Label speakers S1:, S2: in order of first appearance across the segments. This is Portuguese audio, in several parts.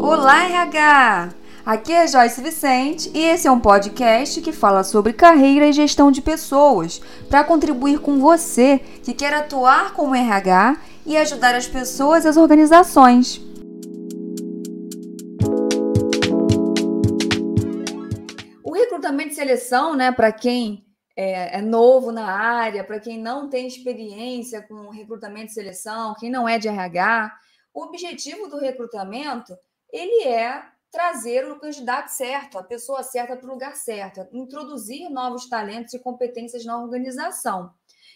S1: Olá, RH! Aqui é Joyce Vicente e esse é um podcast que fala sobre carreira e gestão de pessoas para contribuir com você que quer atuar como RH e ajudar as pessoas e as organizações. O recrutamento e seleção, né, para quem é, é, novo na área, para quem não tem experiência com recrutamento e seleção, quem não é de RH, o objetivo do recrutamento ele é trazer o candidato certo, a pessoa certa para o lugar certo, introduzir novos talentos e competências na organização.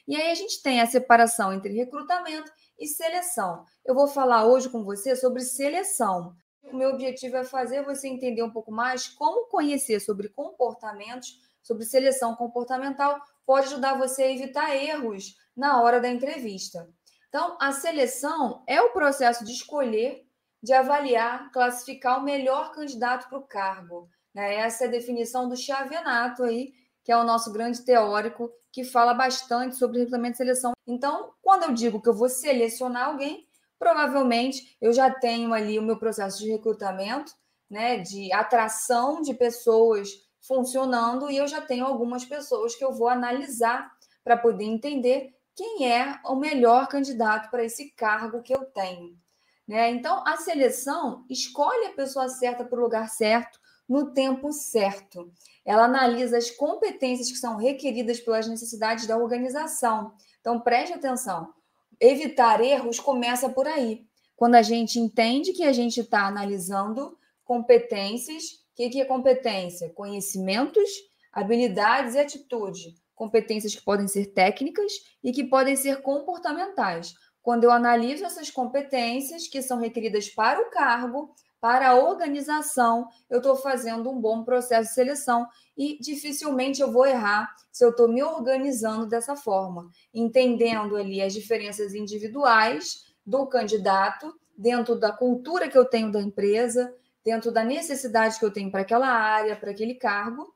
S1: E aí a gente tem a separação entre recrutamento e seleção. Eu vou falar hoje com você sobre seleção. O meu objetivo é fazer você entender um pouco mais como conhecer sobre comportamentos, sobre seleção comportamental, pode ajudar você a evitar erros na hora da entrevista. Então, a seleção é o processo de escolher de avaliar, classificar o melhor candidato para o cargo. Né? Essa é a definição do Chavenato aí, que é o nosso grande teórico, que fala bastante sobre recrutamento e seleção. Então, quando eu digo que eu vou selecionar alguém, provavelmente eu já tenho ali o meu processo de recrutamento, né, de atração de pessoas funcionando e eu já tenho algumas pessoas que eu vou analisar para poder entender quem é o melhor candidato para esse cargo que eu tenho. Né? Então, a seleção escolhe a pessoa certa para o lugar certo, no tempo certo. Ela analisa as competências que são requeridas pelas necessidades da organização. Então, preste atenção. Evitar erros começa por aí. Quando a gente entende que a gente está analisando competências, o que, que é competência? Conhecimentos, habilidades e atitude. Competências que podem ser técnicas e que podem ser comportamentais quando eu analiso essas competências que são requeridas para o cargo, para a organização, eu estou fazendo um bom processo de seleção e dificilmente eu vou errar se eu estou me organizando dessa forma, entendendo ali as diferenças individuais do candidato, dentro da cultura que eu tenho da empresa, dentro da necessidade que eu tenho para aquela área, para aquele cargo.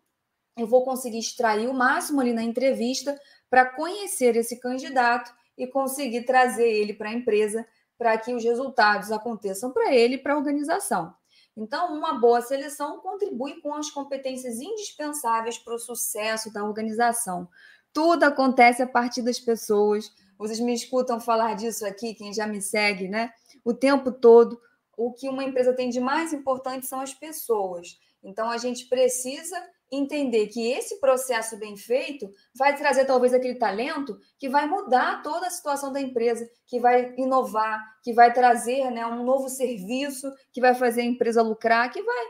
S1: Eu vou conseguir extrair o máximo ali na entrevista para conhecer esse candidato e conseguir trazer ele para a empresa para que os resultados aconteçam para ele e para a organização. Então, uma boa seleção contribui com as competências indispensáveis para o sucesso da organização. Tudo acontece a partir das pessoas. Vocês me escutam falar disso aqui, quem já me segue, né? O tempo todo. O que uma empresa tem de mais importante são as pessoas. Então, a gente precisa entender que esse processo bem feito vai trazer talvez aquele talento que vai mudar toda a situação da empresa, que vai inovar, que vai trazer né, um novo serviço, que vai fazer a empresa lucrar, que vai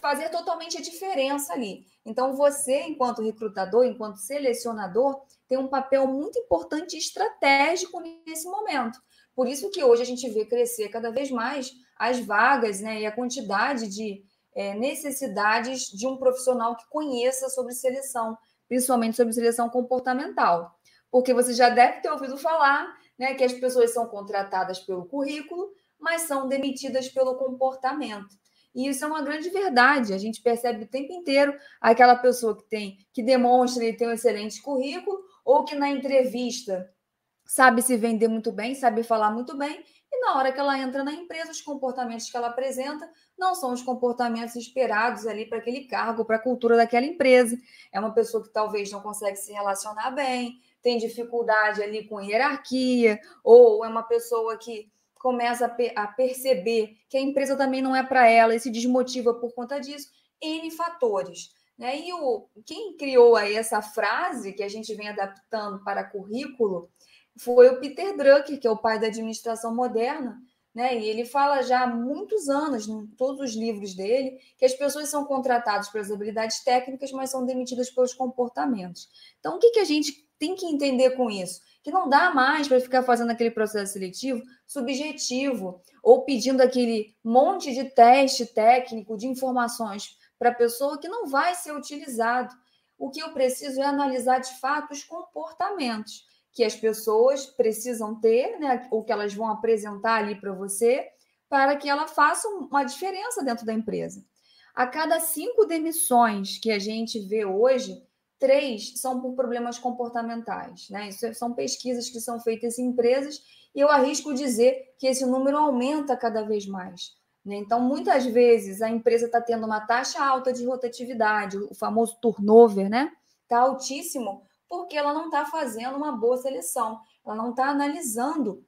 S1: fazer totalmente a diferença ali. Então, você, enquanto recrutador, enquanto selecionador, tem um papel muito importante e estratégico nesse momento. Por isso que hoje a gente vê crescer cada vez mais as vagas né, e a quantidade de é, necessidades de um profissional que conheça sobre seleção, principalmente sobre seleção comportamental. Porque você já deve ter ouvido falar né, que as pessoas são contratadas pelo currículo, mas são demitidas pelo comportamento. E isso é uma grande verdade. A gente percebe o tempo inteiro aquela pessoa que tem, que demonstra que tem um excelente currículo, ou que na entrevista sabe se vender muito bem, sabe falar muito bem, e na hora que ela entra na empresa, os comportamentos que ela apresenta não são os comportamentos esperados ali para aquele cargo, para a cultura daquela empresa. É uma pessoa que talvez não consegue se relacionar bem, tem dificuldade ali com hierarquia, ou é uma pessoa que começa a, per a perceber que a empresa também não é para ela e se desmotiva por conta disso. N fatores. Né? E o, quem criou aí essa frase que a gente vem adaptando para currículo foi o Peter Drucker, que é o pai da administração moderna, né? E ele fala já há muitos anos, em todos os livros dele, que as pessoas são contratadas pelas habilidades técnicas, mas são demitidas pelos comportamentos. Então, o que, que a gente tem que entender com isso? Que não dá mais para ficar fazendo aquele processo seletivo subjetivo ou pedindo aquele monte de teste técnico, de informações para a pessoa que não vai ser utilizado. O que eu preciso é analisar de fato os comportamentos que as pessoas precisam ter, né, ou que elas vão apresentar ali para você, para que ela faça uma diferença dentro da empresa. A cada cinco demissões que a gente vê hoje, três são por problemas comportamentais. Né? Isso é, são pesquisas que são feitas em empresas e eu arrisco dizer que esse número aumenta cada vez mais. Né? Então, muitas vezes, a empresa está tendo uma taxa alta de rotatividade, o famoso turnover, né? Está altíssimo, porque ela não está fazendo uma boa seleção, ela não está analisando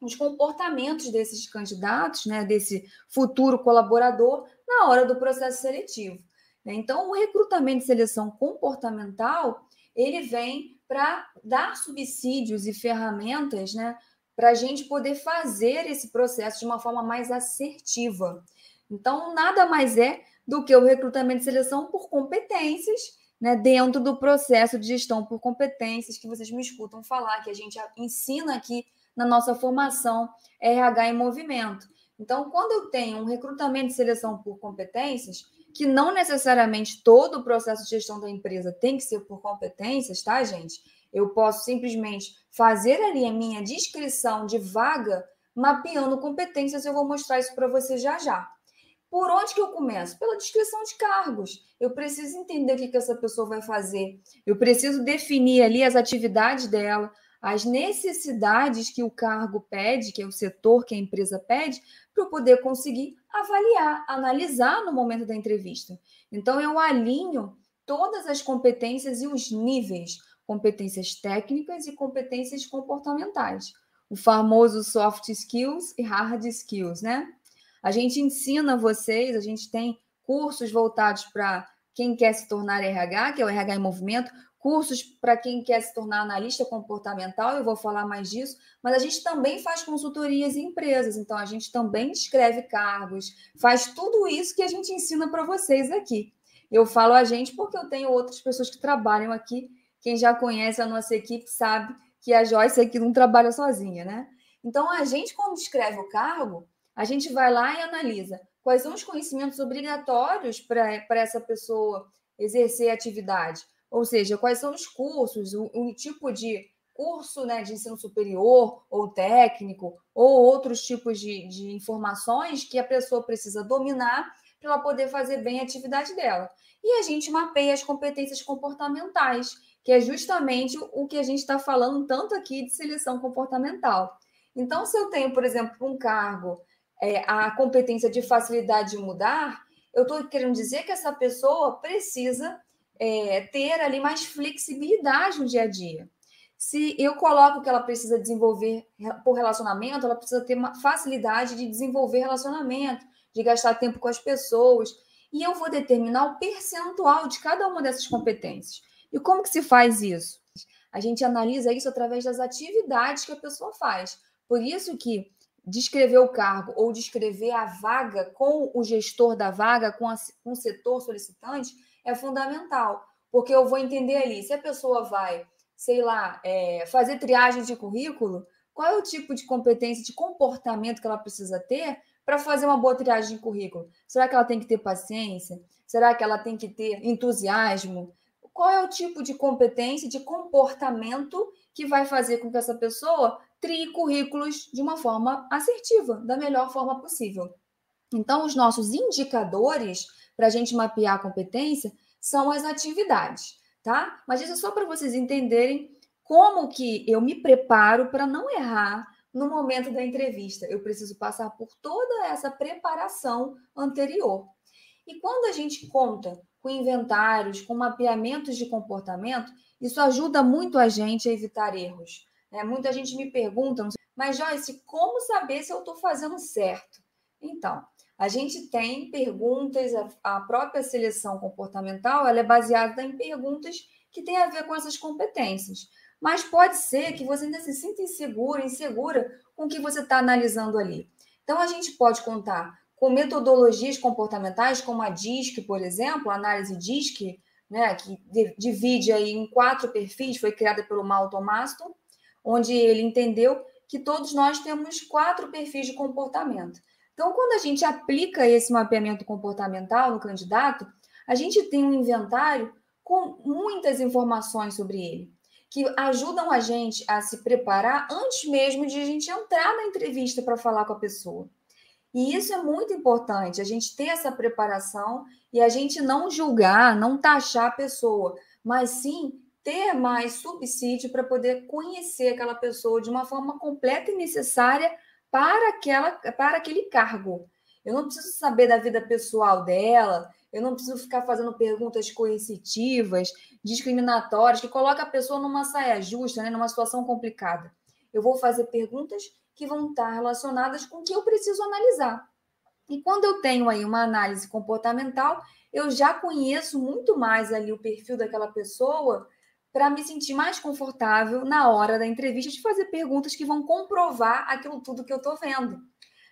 S1: os comportamentos desses candidatos, né, desse futuro colaborador, na hora do processo seletivo. Né? Então, o recrutamento e seleção comportamental ele vem para dar subsídios e ferramentas né, para a gente poder fazer esse processo de uma forma mais assertiva. Então, nada mais é do que o recrutamento e seleção por competências, né, dentro do processo de gestão por competências que vocês me escutam falar, que a gente ensina aqui na nossa formação RH em movimento. Então, quando eu tenho um recrutamento e seleção por competências, que não necessariamente todo o processo de gestão da empresa tem que ser por competências, tá, gente? Eu posso simplesmente fazer ali a minha descrição de vaga mapeando competências, eu vou mostrar isso para você já já. Por onde que eu começo? Pela descrição de cargos. Eu preciso entender o que, que essa pessoa vai fazer. Eu preciso definir ali as atividades dela, as necessidades que o cargo pede, que é o setor que a empresa pede, para eu poder conseguir avaliar, analisar no momento da entrevista. Então, eu alinho todas as competências e os níveis, competências técnicas e competências comportamentais. O famoso soft skills e hard skills, né? A gente ensina vocês, a gente tem cursos voltados para quem quer se tornar RH, que é o RH em movimento, cursos para quem quer se tornar analista comportamental, eu vou falar mais disso, mas a gente também faz consultorias em empresas, então a gente também escreve cargos, faz tudo isso que a gente ensina para vocês aqui. Eu falo a gente porque eu tenho outras pessoas que trabalham aqui. Quem já conhece a nossa equipe sabe que a Joyce aqui não trabalha sozinha, né? Então a gente, quando escreve o cargo, a gente vai lá e analisa quais são os conhecimentos obrigatórios para essa pessoa exercer a atividade ou seja, quais são os cursos, o, o tipo de curso né, de ensino superior ou técnico, ou outros tipos de, de informações que a pessoa precisa dominar para ela poder fazer bem a atividade dela. E a gente mapeia as competências comportamentais, que é justamente o que a gente está falando tanto aqui de seleção comportamental. Então, se eu tenho, por exemplo, um cargo, é, a competência de facilidade de mudar, eu estou querendo dizer que essa pessoa precisa é, ter ali mais flexibilidade no dia a dia. Se eu coloco que ela precisa desenvolver por relacionamento, ela precisa ter uma facilidade de desenvolver relacionamento, de gastar tempo com as pessoas. E eu vou determinar o percentual de cada uma dessas competências. E como que se faz isso? A gente analisa isso através das atividades que a pessoa faz. Por isso que descrever o cargo ou descrever a vaga com o gestor da vaga, com, a, com o setor solicitante, é fundamental, porque eu vou entender ali se a pessoa vai, sei lá, é, fazer triagem de currículo, qual é o tipo de competência, de comportamento que ela precisa ter para fazer uma boa triagem de currículo? Será que ela tem que ter paciência? Será que ela tem que ter entusiasmo? Qual é o tipo de competência, de comportamento que vai fazer com que essa pessoa trie currículos de uma forma assertiva, da melhor forma possível? Então, os nossos indicadores para a gente mapear a competência são as atividades, tá? Mas isso é só para vocês entenderem como que eu me preparo para não errar no momento da entrevista. Eu preciso passar por toda essa preparação anterior. E quando a gente conta com inventários, com mapeamentos de comportamento, isso ajuda muito a gente a evitar erros. Né? Muita gente me pergunta, mas Joyce, como saber se eu estou fazendo certo? Então, a gente tem perguntas, a, própria seleção comportamental ela é baseada em perguntas que têm a ver com essas competências. Mas pode ser que você ainda se sinta insegura, insegura com o que você está analisando ali. Então, a gente pode contar com metodologias comportamentais, como a DISC, por exemplo, a análise DISC, né, que divide aí em quatro perfis, foi criada pelo Malton Maston, onde ele entendeu que todos nós temos quatro perfis de comportamento. Então, quando a gente aplica esse mapeamento comportamental no candidato, a gente tem um inventário com muitas informações sobre ele, que ajudam a gente a se preparar antes mesmo de a gente entrar na entrevista para falar com a pessoa. E isso é muito importante, a gente ter essa preparação e a gente não julgar, não taxar a pessoa, mas sim ter mais subsídio para poder conhecer aquela pessoa de uma forma completa e necessária para, aquela, para aquele cargo. Eu não preciso saber da vida pessoal dela, eu não preciso ficar fazendo perguntas coercitivas, discriminatórias, que coloca a pessoa numa saia justa, né, numa situação complicada. Eu vou fazer perguntas que vão estar relacionadas com o que eu preciso analisar. E quando eu tenho aí uma análise comportamental, eu já conheço muito mais ali o perfil daquela pessoa para me sentir mais confortável na hora da entrevista de fazer perguntas que vão comprovar aquilo tudo que eu estou vendo.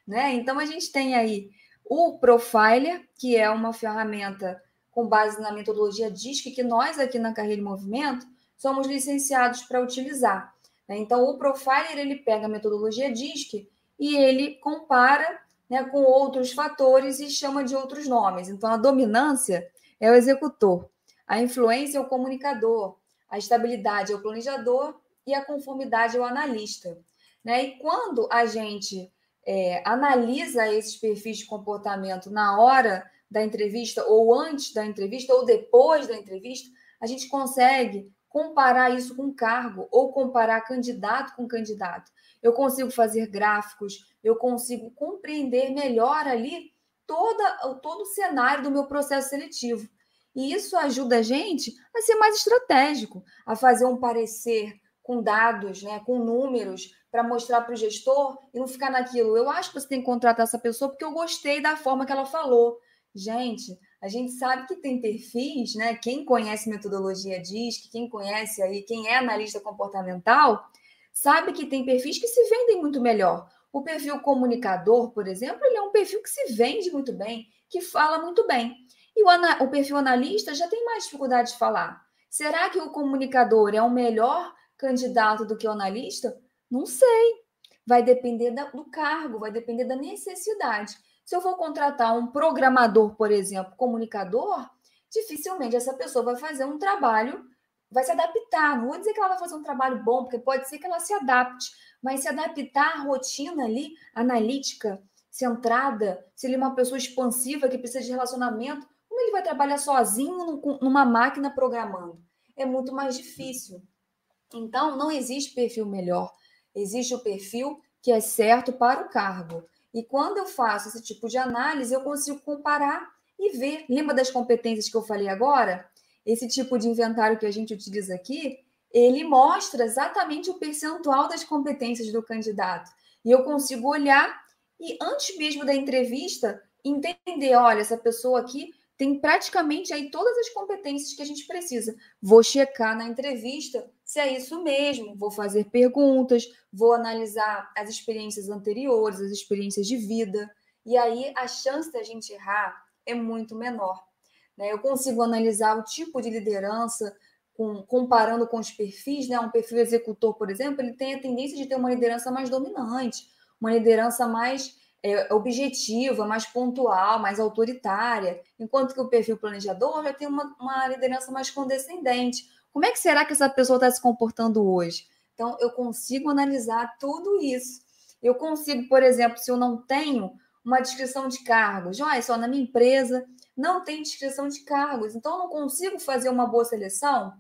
S1: Né? Então, a gente tem aí o Profiler, que é uma ferramenta com base na metodologia DISC, que nós aqui na Carreira em Movimento somos licenciados para utilizar. Né? Então, o Profiler ele pega a metodologia DISC e ele compara né, com outros fatores e chama de outros nomes. Então, a dominância é o executor, a influência é o comunicador, a estabilidade é o planejador e a conformidade é o analista. Né? E quando a gente é, analisa esses perfis de comportamento na hora da entrevista, ou antes da entrevista, ou depois da entrevista, a gente consegue comparar isso com cargo, ou comparar candidato com candidato. Eu consigo fazer gráficos, eu consigo compreender melhor ali toda, todo o cenário do meu processo seletivo. E isso ajuda a gente a ser mais estratégico, a fazer um parecer com dados, né, com números, para mostrar para o gestor e não ficar naquilo. Eu acho que você tem que contratar essa pessoa porque eu gostei da forma que ela falou. Gente, a gente sabe que tem perfis, né? Quem conhece metodologia diz que quem conhece aí, quem é analista comportamental, sabe que tem perfis que se vendem muito melhor. O perfil comunicador, por exemplo, ele é um perfil que se vende muito bem, que fala muito bem. E o, o perfil analista já tem mais dificuldade de falar. Será que o comunicador é o melhor candidato do que o analista? Não sei. Vai depender da, do cargo, vai depender da necessidade. Se eu for contratar um programador, por exemplo, comunicador, dificilmente essa pessoa vai fazer um trabalho, vai se adaptar. Não vou dizer que ela vai fazer um trabalho bom, porque pode ser que ela se adapte, mas se adaptar à rotina ali, analítica, centrada, se ele é uma pessoa expansiva que precisa de relacionamento, como ele vai trabalhar sozinho numa máquina programando? É muito mais difícil. Então, não existe perfil melhor. Existe o perfil que é certo para o cargo. E quando eu faço esse tipo de análise, eu consigo comparar e ver. Lembra das competências que eu falei agora? Esse tipo de inventário que a gente utiliza aqui, ele mostra exatamente o percentual das competências do candidato. E eu consigo olhar e, antes mesmo da entrevista, entender: olha, essa pessoa aqui tem praticamente aí todas as competências que a gente precisa. Vou checar na entrevista se é isso mesmo, vou fazer perguntas, vou analisar as experiências anteriores, as experiências de vida, e aí a chance da gente errar é muito menor. Né? Eu consigo analisar o tipo de liderança, com, comparando com os perfis, né? um perfil executor, por exemplo, ele tem a tendência de ter uma liderança mais dominante, uma liderança mais é, objetiva, mais pontual, mais autoritária, enquanto que o perfil planejador já tem uma, uma liderança mais condescendente. Como é que será que essa pessoa está se comportando hoje? Então, eu consigo analisar tudo isso. Eu consigo, por exemplo, se eu não tenho uma descrição de cargos, olha só, na minha empresa não tem descrição de cargos, então eu não consigo fazer uma boa seleção?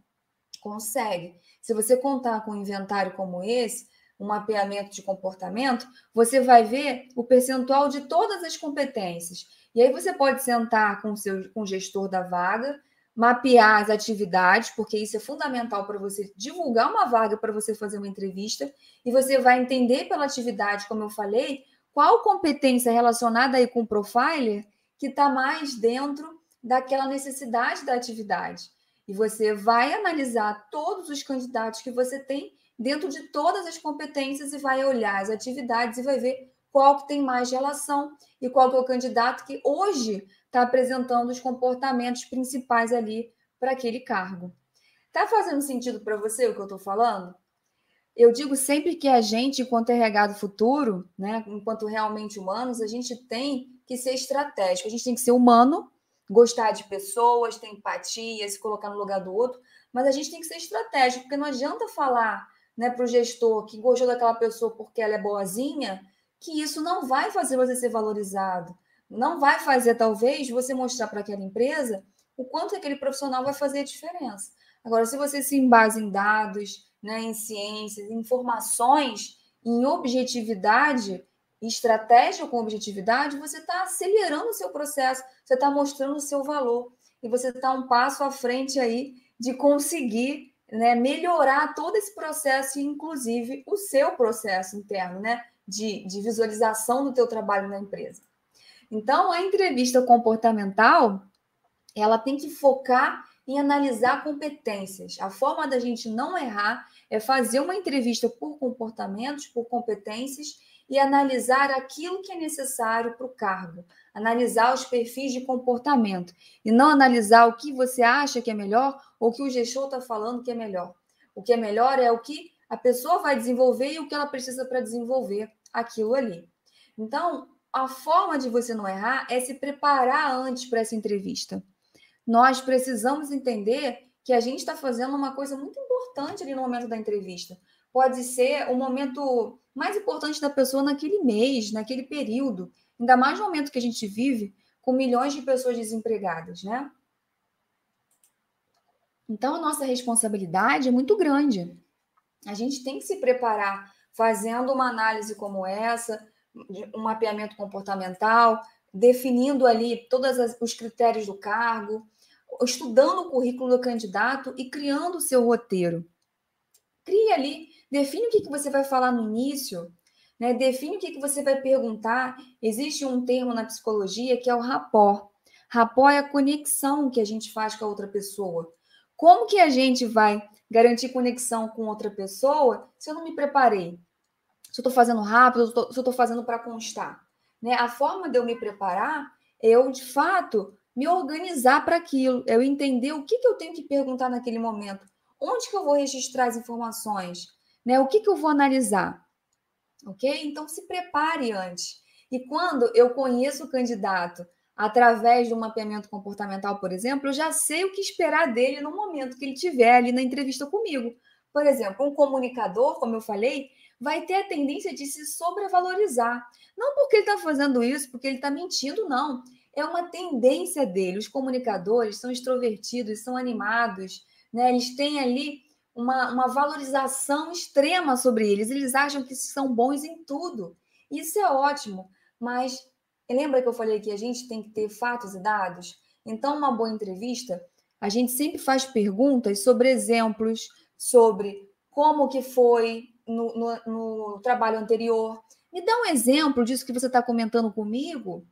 S1: Consegue. Se você contar com um inventário como esse, um mapeamento de comportamento, você vai ver o percentual de todas as competências. E aí você pode sentar com, seu, com o gestor da vaga, mapear as atividades, porque isso é fundamental para você divulgar uma vaga para você fazer uma entrevista, e você vai entender pela atividade, como eu falei, qual competência relacionada aí com o profiler que está mais dentro daquela necessidade da atividade. E você vai analisar todos os candidatos que você tem dentro de todas as competências e vai olhar as atividades e vai ver qual que tem mais relação e qual que é o candidato que hoje está apresentando os comportamentos principais ali para aquele cargo. Tá fazendo sentido para você o que eu estou falando? Eu digo sempre que a gente, enquanto RH do futuro, né, enquanto realmente humanos, a gente tem que ser estratégico, a gente tem que ser humano, gostar de pessoas, ter empatia, se colocar no lugar do outro, mas a gente tem que ser estratégico, porque não adianta falar né, para o gestor que gostou daquela pessoa porque ela é boazinha, que isso não vai fazer você ser valorizado. Não vai fazer, talvez, você mostrar para aquela empresa o quanto aquele profissional vai fazer a diferença. Agora, se você se embasa em dados, né, em ciências, em informações, em objetividade, estratégia com objetividade, você está acelerando o seu processo, você está mostrando o seu valor e você está um passo à frente aí de conseguir né, melhorar todo esse processo, inclusive o seu processo interno, né, de, de visualização do teu trabalho na empresa. Então, a entrevista comportamental, ela tem que focar em analisar competências. A forma da gente não errar é fazer uma entrevista por comportamentos, por competências e analisar aquilo que é necessário para o cargo, analisar os perfis de comportamento e não analisar o que você acha que é melhor ou o que o gestor está falando que é melhor. O que é melhor é o que a pessoa vai desenvolver e o que ela precisa para desenvolver aquilo ali. Então, a forma de você não errar é se preparar antes para essa entrevista. Nós precisamos entender que a gente está fazendo uma coisa muito importante ali no momento da entrevista. Pode ser o momento mais importante da pessoa naquele mês, naquele período. Ainda mais no momento que a gente vive com milhões de pessoas desempregadas, né? Então, a nossa responsabilidade é muito grande. A gente tem que se preparar fazendo uma análise como essa, um mapeamento comportamental, definindo ali todos os critérios do cargo, estudando o currículo do candidato e criando o seu roteiro. Crie ali, define o que, que você vai falar no início, né? define o que, que você vai perguntar. Existe um termo na psicologia que é o rapport. Rapport é a conexão que a gente faz com a outra pessoa. Como que a gente vai garantir conexão com outra pessoa se eu não me preparei? Se eu estou fazendo rápido, se eu estou fazendo para constar. Né? A forma de eu me preparar é eu, de fato, me organizar para aquilo, eu entender o que, que eu tenho que perguntar naquele momento, onde que eu vou registrar as informações, né? O que, que eu vou analisar, ok? Então se prepare antes. E quando eu conheço o candidato através do mapeamento comportamental, por exemplo, eu já sei o que esperar dele no momento que ele estiver ali na entrevista comigo. Por exemplo, um comunicador, como eu falei, vai ter a tendência de se sobrevalorizar. Não porque ele está fazendo isso, porque ele está mentindo, não é uma tendência dele. Os comunicadores são extrovertidos, são animados, né? eles têm ali uma, uma valorização extrema sobre eles, eles acham que são bons em tudo. Isso é ótimo, mas lembra que eu falei que a gente tem que ter fatos e dados? Então, uma boa entrevista, a gente sempre faz perguntas sobre exemplos, sobre como que foi no, no, no trabalho anterior. Me dá um exemplo disso que você está comentando comigo.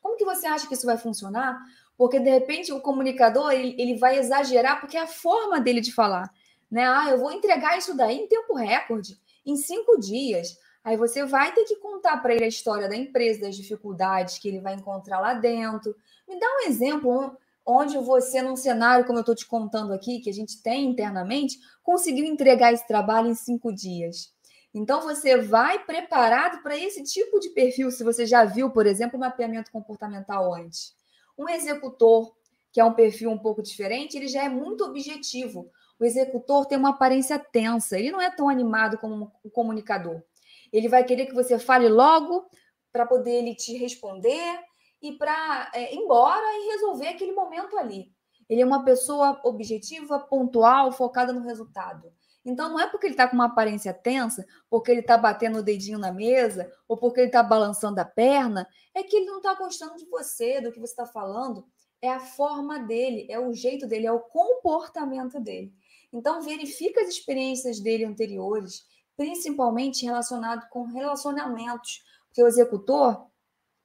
S1: Como que você acha que isso vai funcionar? Porque de repente o comunicador ele, ele vai exagerar porque é a forma dele de falar, né? Ah, eu vou entregar isso daí em tempo recorde, em cinco dias. Aí você vai ter que contar para ele a história da empresa, das dificuldades que ele vai encontrar lá dentro. Me dá um exemplo onde você, num cenário como eu estou te contando aqui, que a gente tem internamente, conseguiu entregar esse trabalho em cinco dias. Então, você vai preparado para esse tipo de perfil, se você já viu, por exemplo, o mapeamento comportamental antes. Um executor, que é um perfil um pouco diferente, ele já é muito objetivo. O executor tem uma aparência tensa, ele não é tão animado como o comunicador. Ele vai querer que você fale logo para poder ele te responder e para é, ir embora e resolver aquele momento ali. Ele é uma pessoa objetiva, pontual, focada no resultado. Então, não é porque ele está com uma aparência tensa, porque ele está batendo o dedinho na mesa, ou porque ele está balançando a perna, é que ele não está gostando de você, do que você está falando. É a forma dele, é o jeito dele, é o comportamento dele. Então, verifica as experiências dele anteriores, principalmente relacionado com relacionamentos, porque o executor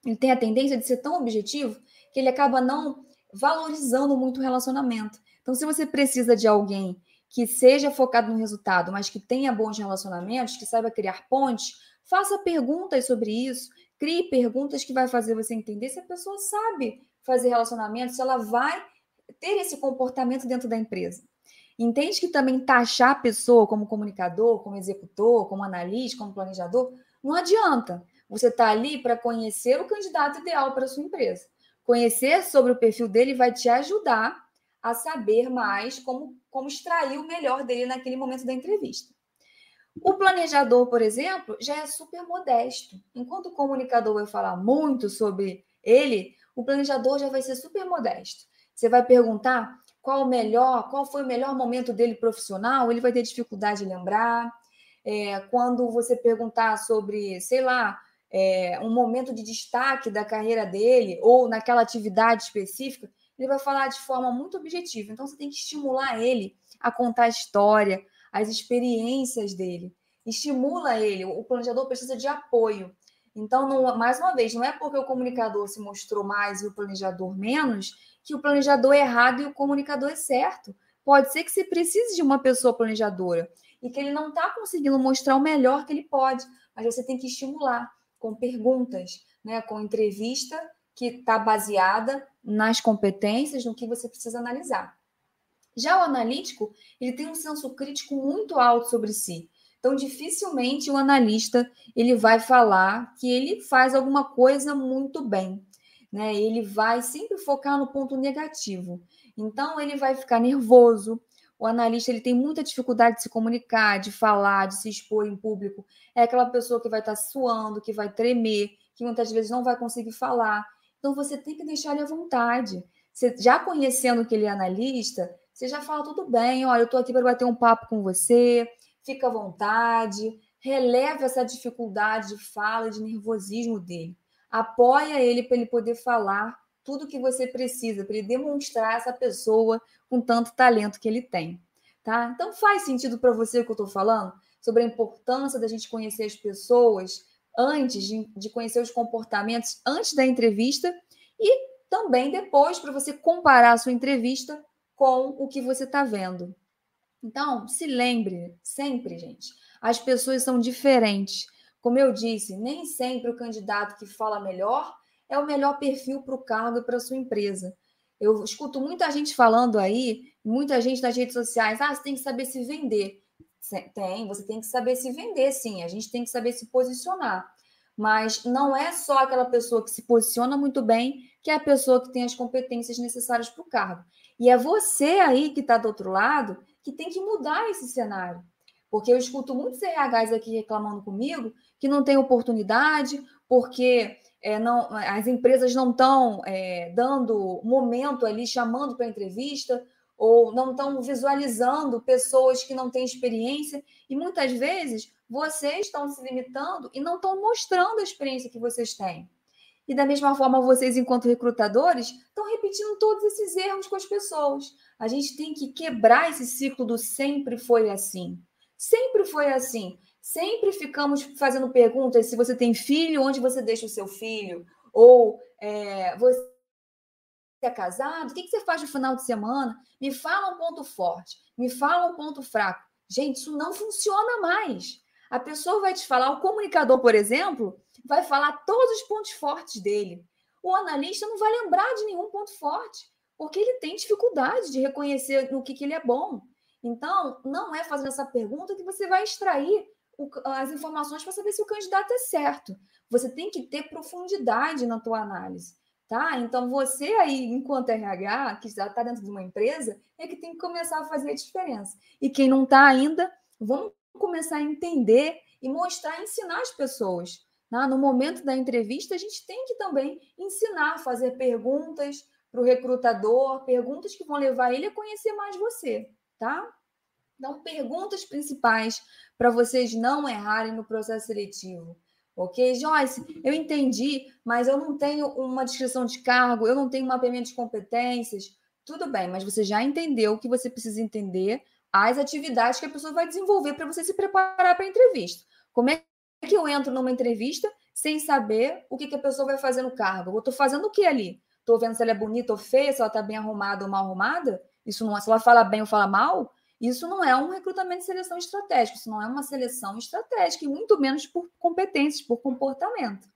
S1: ele tem a tendência de ser tão objetivo que ele acaba não valorizando muito o relacionamento. Então, se você precisa de alguém que seja focado no resultado, mas que tenha bons relacionamentos, que saiba criar pontes, faça perguntas sobre isso, crie perguntas que vai fazer você entender se a pessoa sabe fazer relacionamentos, se ela vai ter esse comportamento dentro da empresa. Entende que também taxar a pessoa como comunicador, como executor, como analista, como planejador, não adianta. Você está ali para conhecer o candidato ideal para a sua empresa. Conhecer sobre o perfil dele vai te ajudar a saber mais como, como extrair o melhor dele naquele momento da entrevista. O planejador, por exemplo, já é super modesto. Enquanto o comunicador vai falar muito sobre ele, o planejador já vai ser super modesto. Você vai perguntar qual o melhor, qual foi o melhor momento dele profissional, ele vai ter dificuldade de lembrar. É, quando você perguntar sobre, sei lá, é, um momento de destaque da carreira dele ou naquela atividade específica, ele vai falar de forma muito objetiva. Então, você tem que estimular ele a contar a história, as experiências dele. Estimula ele. O planejador precisa de apoio. Então, não, mais uma vez, não é porque o comunicador se mostrou mais e o planejador menos que o planejador é errado e o comunicador é certo. Pode ser que você precise de uma pessoa planejadora e que ele não está conseguindo mostrar o melhor que ele pode, mas você tem que estimular com perguntas, né, com entrevista que está baseada nas competências, no que você precisa analisar. Já o analítico, ele tem um senso crítico muito alto sobre si. Então, dificilmente o analista ele vai falar que ele faz alguma coisa muito bem. Né? Ele vai sempre focar no ponto negativo. Então, ele vai ficar nervoso. O analista ele tem muita dificuldade de se comunicar, de falar, de se expor em público. É aquela pessoa que vai estar suando, que vai tremer, que muitas vezes não vai conseguir falar. Então, você tem que deixar ele à vontade. Você, já conhecendo que ele é analista, você já fala tudo bem, olha, eu estou aqui para bater um papo com você, fica à vontade, releve essa dificuldade de fala de nervosismo dele. Apoia ele para ele poder falar tudo o que você precisa, para ele demonstrar essa pessoa com tanto talento que ele tem. Tá? Então faz sentido para você o que eu estou falando sobre a importância da gente conhecer as pessoas antes de, de conhecer os comportamentos antes da entrevista e também depois para você comparar a sua entrevista com o que você está vendo. Então, se lembre sempre, gente, as pessoas são diferentes. Como eu disse, nem sempre o candidato que fala melhor é o melhor perfil para o cargo e para a sua empresa. Eu escuto muita gente falando aí, muita gente nas redes sociais, ah, você tem que saber se vender. Tem, você tem que saber se vender, sim. A gente tem que saber se posicionar. Mas não é só aquela pessoa que se posiciona muito bem que é a pessoa que tem as competências necessárias para o cargo. E é você aí que está do outro lado que tem que mudar esse cenário. Porque eu escuto muitos RHs aqui reclamando comigo que não tem oportunidade, porque é, não, as empresas não estão é, dando momento ali, chamando para entrevista, ou não estão visualizando pessoas que não têm experiência, e muitas vezes vocês estão se limitando e não estão mostrando a experiência que vocês têm. E da mesma forma, vocês, enquanto recrutadores, estão repetindo todos esses erros com as pessoas. A gente tem que quebrar esse ciclo do sempre foi assim. Sempre foi assim. Sempre ficamos fazendo perguntas se você tem filho, onde você deixa o seu filho? Ou é, você é casado? O que você faz no final de semana? Me fala um ponto forte, me fala um ponto fraco. Gente, isso não funciona mais. A pessoa vai te falar, o comunicador, por exemplo, vai falar todos os pontos fortes dele. O analista não vai lembrar de nenhum ponto forte, porque ele tem dificuldade de reconhecer no que, que ele é bom. Então, não é fazendo essa pergunta que você vai extrair o, as informações para saber se o candidato é certo. Você tem que ter profundidade na tua análise. Tá? Então, você aí, enquanto RH, que já está dentro de uma empresa, é que tem que começar a fazer a diferença. E quem não está ainda, vamos começar a entender e mostrar, ensinar as pessoas. Né? No momento da entrevista, a gente tem que também ensinar, fazer perguntas para o recrutador, perguntas que vão levar ele a conhecer mais você, tá? Então, perguntas principais para vocês não errarem no processo seletivo. Ok, Joyce, eu entendi, mas eu não tenho uma descrição de cargo, eu não tenho mapeamento de competências. Tudo bem, mas você já entendeu o que você precisa entender, as atividades que a pessoa vai desenvolver para você se preparar para a entrevista. Como é que eu entro numa entrevista sem saber o que, que a pessoa vai fazer no cargo? Eu estou fazendo o que ali? Estou vendo se ela é bonita ou feia, se ela está bem arrumada ou mal arrumada? Isso não é, se ela fala bem ou fala mal? Isso não é um recrutamento de seleção estratégico, isso não é uma seleção estratégica, e muito menos por competências, por comportamento.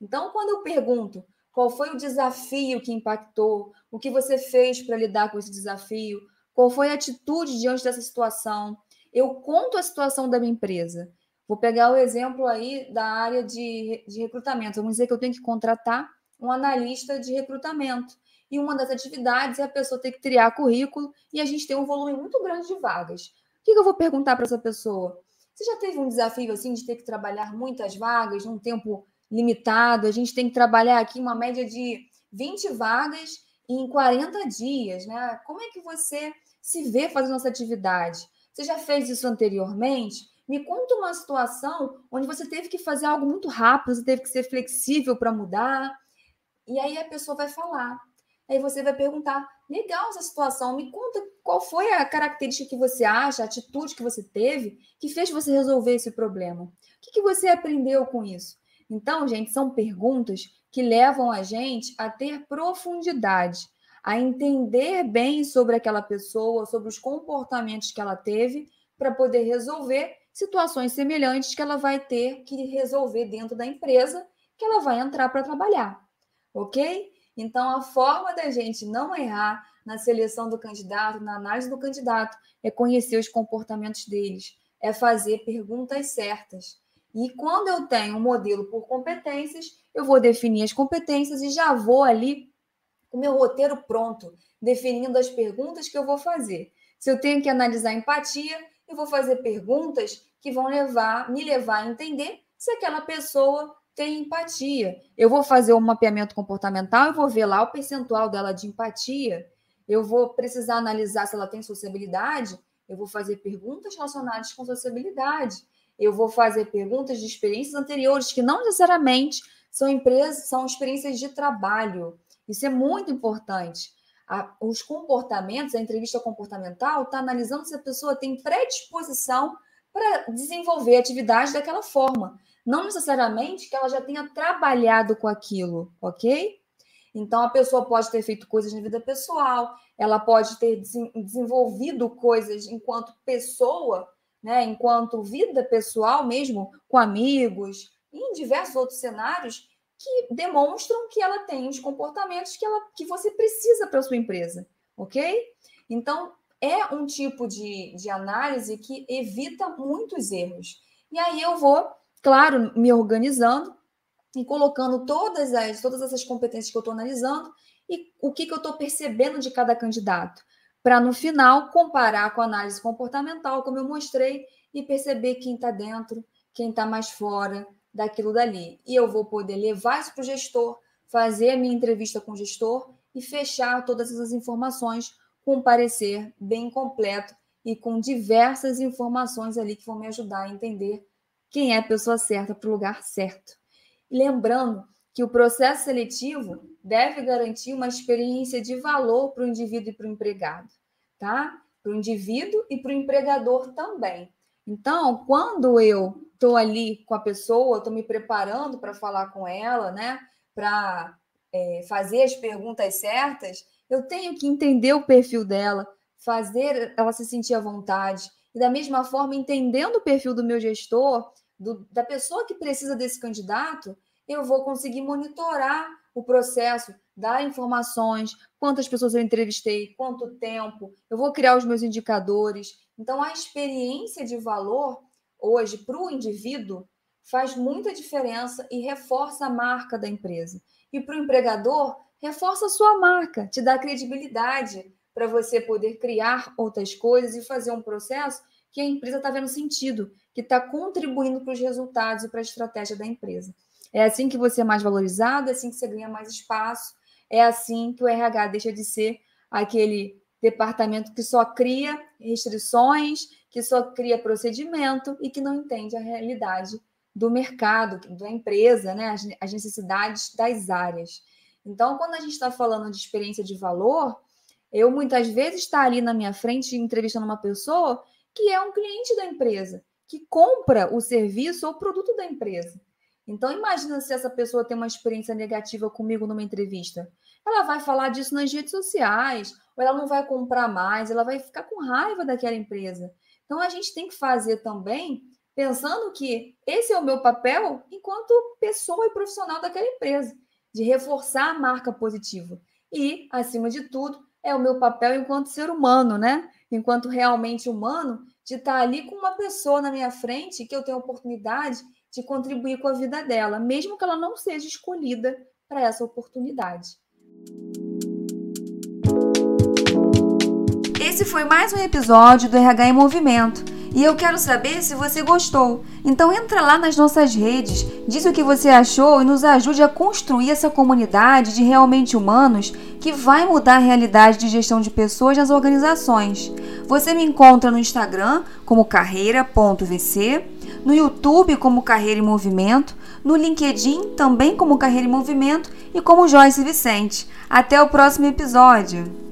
S1: Então, quando eu pergunto qual foi o desafio que impactou, o que você fez para lidar com esse desafio, qual foi a atitude diante dessa situação, eu conto a situação da minha empresa. Vou pegar o exemplo aí da área de, de recrutamento. Vamos dizer que eu tenho que contratar um analista de recrutamento. E uma das atividades é a pessoa ter que criar currículo e a gente tem um volume muito grande de vagas. O que eu vou perguntar para essa pessoa? Você já teve um desafio assim de ter que trabalhar muitas vagas num tempo limitado? A gente tem que trabalhar aqui uma média de 20 vagas em 40 dias, né? Como é que você se vê fazendo essa atividade? Você já fez isso anteriormente? Me conta uma situação onde você teve que fazer algo muito rápido, você teve que ser flexível para mudar. E aí a pessoa vai falar. Aí você vai perguntar: legal essa situação, me conta qual foi a característica que você acha, a atitude que você teve que fez você resolver esse problema. O que, que você aprendeu com isso? Então, gente, são perguntas que levam a gente a ter profundidade, a entender bem sobre aquela pessoa, sobre os comportamentos que ela teve, para poder resolver situações semelhantes que ela vai ter que resolver dentro da empresa que ela vai entrar para trabalhar, ok? Então, a forma da gente não errar na seleção do candidato, na análise do candidato, é conhecer os comportamentos deles, é fazer perguntas certas. E quando eu tenho um modelo por competências, eu vou definir as competências e já vou ali com meu roteiro pronto, definindo as perguntas que eu vou fazer. Se eu tenho que analisar empatia, eu vou fazer perguntas que vão levar, me levar a entender se aquela pessoa tem empatia. Eu vou fazer um mapeamento comportamental e vou ver lá o percentual dela de empatia. Eu vou precisar analisar se ela tem sociabilidade. Eu vou fazer perguntas relacionadas com sociabilidade. Eu vou fazer perguntas de experiências anteriores que não necessariamente são empresas, são experiências de trabalho. Isso é muito importante. A, os comportamentos, a entrevista comportamental está analisando se a pessoa tem predisposição para desenvolver atividade daquela forma. Não necessariamente que ela já tenha trabalhado com aquilo, ok? Então, a pessoa pode ter feito coisas na vida pessoal, ela pode ter desenvolvido coisas enquanto pessoa, né, enquanto vida pessoal mesmo, com amigos, e em diversos outros cenários que demonstram que ela tem os comportamentos que, ela, que você precisa para sua empresa, ok? Então, é um tipo de, de análise que evita muitos erros. E aí eu vou, claro, me organizando e colocando todas as todas essas competências que eu estou analisando e o que, que eu estou percebendo de cada candidato, para no final comparar com a análise comportamental, como eu mostrei, e perceber quem está dentro, quem está mais fora daquilo dali. E eu vou poder levar isso para o gestor, fazer a minha entrevista com o gestor e fechar todas essas informações com um parecer bem completo e com diversas informações ali que vão me ajudar a entender quem é a pessoa certa para o lugar certo. Lembrando que o processo seletivo deve garantir uma experiência de valor para o indivíduo e para o empregado, tá? Para o indivíduo e para o empregador também. Então, quando eu estou ali com a pessoa, estou me preparando para falar com ela, né? Para é, fazer as perguntas certas, eu tenho que entender o perfil dela, fazer ela se sentir à vontade. E da mesma forma, entendendo o perfil do meu gestor, do, da pessoa que precisa desse candidato, eu vou conseguir monitorar o processo, dar informações, quantas pessoas eu entrevistei, quanto tempo, eu vou criar os meus indicadores. Então, a experiência de valor hoje para o indivíduo faz muita diferença e reforça a marca da empresa. E para o empregador, reforça a sua marca, te dá credibilidade para você poder criar outras coisas e fazer um processo que a empresa está vendo sentido, que está contribuindo para os resultados e para a estratégia da empresa. É assim que você é mais valorizado, é assim que você ganha mais espaço, é assim que o RH deixa de ser aquele departamento que só cria restrições, que só cria procedimento e que não entende a realidade do mercado, da empresa, né? as necessidades das áreas. Então, quando a gente está falando de experiência de valor, eu muitas vezes estar tá ali na minha frente entrevistando uma pessoa que é um cliente da empresa, que compra o serviço ou produto da empresa. Então, imagina se essa pessoa tem uma experiência negativa comigo numa entrevista. Ela vai falar disso nas redes sociais, ou ela não vai comprar mais, ela vai ficar com raiva daquela empresa. Então, a gente tem que fazer também pensando que esse é o meu papel enquanto pessoa e profissional daquela empresa de reforçar a marca positiva. E, acima de tudo, é o meu papel enquanto ser humano, né? Enquanto realmente humano, de estar ali com uma pessoa na minha frente que eu tenho a oportunidade de contribuir com a vida dela, mesmo que ela não seja escolhida para essa oportunidade. Esse foi mais um episódio do RH em Movimento E eu quero saber se você gostou. Então entra lá nas nossas redes, diz o que você achou e nos ajude a construir essa comunidade de realmente humanos que vai mudar a realidade de gestão de pessoas nas organizações. Você me encontra no Instagram como carreira.vc, no YouTube como Carreira em Movimento, no LinkedIn também como Carreira em Movimento e como Joyce Vicente. Até o próximo episódio!